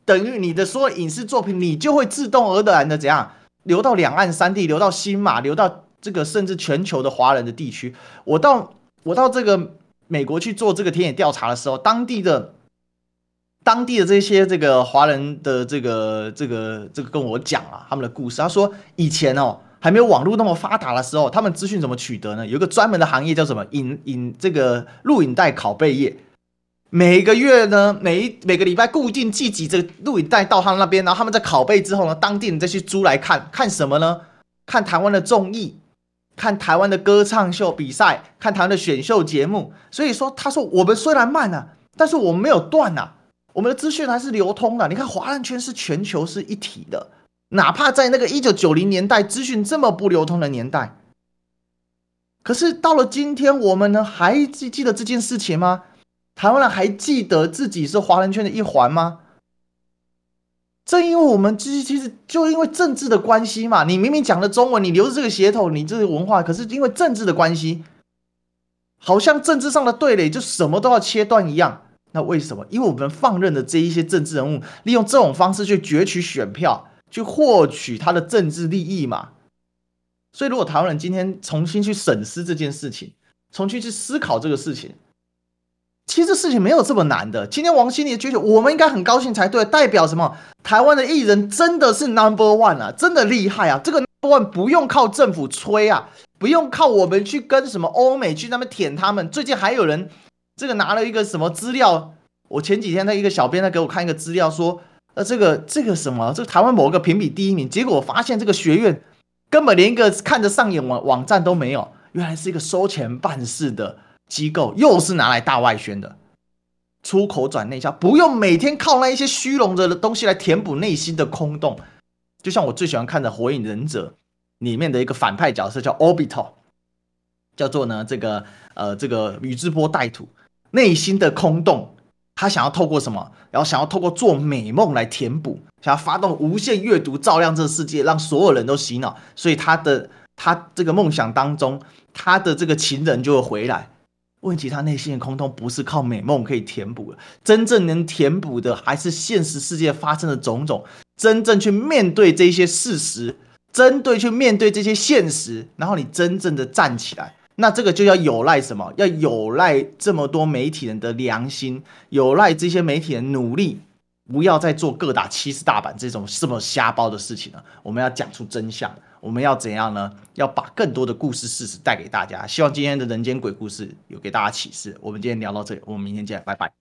等于你的所有影视作品，你就会自动而然的怎样流到两岸三地，流到新马，流到这个甚至全球的华人的地区。我到我到这个美国去做这个田野调查的时候，当地的。当地的这些这个华人的这个这个这个跟我讲啊，他们的故事。他说以前哦还没有网络那么发达的时候，他们资讯怎么取得呢？有一个专门的行业叫什么影影这个录影带拷贝业。每个月呢，每每个礼拜固定寄几这个录影带到他们那边，然后他们在拷贝之后呢，当地人再去租来看，看什么呢？看台湾的综艺，看台湾的歌唱秀比赛，看台湾的选秀节目。所以说，他说我们虽然慢啊，但是我们没有断啊。我们的资讯还是流通的。你看，华人圈是全球是一体的，哪怕在那个一九九零年代资讯这么不流通的年代，可是到了今天，我们呢还记记得这件事情吗？台湾人还记得自己是华人圈的一环吗？正因为我们其实其实就因为政治的关系嘛，你明明讲的中文，你留着这个血统，你这个文化，可是因为政治的关系，好像政治上的对垒就什么都要切断一样。那为什么？因为我们放任的这一些政治人物，利用这种方式去攫取选票，去获取他的政治利益嘛。所以，如果台湾人今天重新去审视这件事情，重新去思考这个事情，其实事情没有这么难的。今天王心凌的崛起，我们应该很高兴才对，代表什么？台湾的艺人真的是 number one 啊，真的厉害啊！这个 number one 不用靠政府吹啊，不用靠我们去跟什么欧美去那边舔他们。最近还有人。这个拿了一个什么资料？我前几天的一个小编在给我看一个资料说，呃，这个这个什么，这台湾某个评比第一名，结果我发现这个学院根本连一个看着上眼网网站都没有，原来是一个收钱办事的机构，又是拿来大外宣的，出口转内销，不用每天靠那一些虚荣的东西来填补内心的空洞。就像我最喜欢看的《火影忍者》里面的一个反派角色叫 Obito，叫做呢这个呃这个宇智波带土，内心的空洞。他想要透过什么？然后想要透过做美梦来填补，想要发动无限阅读，照亮这个世界，让所有人都洗脑。所以他的他这个梦想当中，他的这个情人就会回来。问题他内心的空洞不是靠美梦可以填补的，真正能填补的还是现实世界发生的种种。真正去面对这些事实，针对去面对这些现实，然后你真正的站起来。那这个就要有赖什么？要有赖这么多媒体人的良心，有赖这些媒体人努力，不要再做各打七十大板这种这么瞎包的事情了。我们要讲出真相，我们要怎样呢？要把更多的故事事实带给大家。希望今天的人间鬼故事有给大家启示。我们今天聊到这里，我们明天见，拜拜。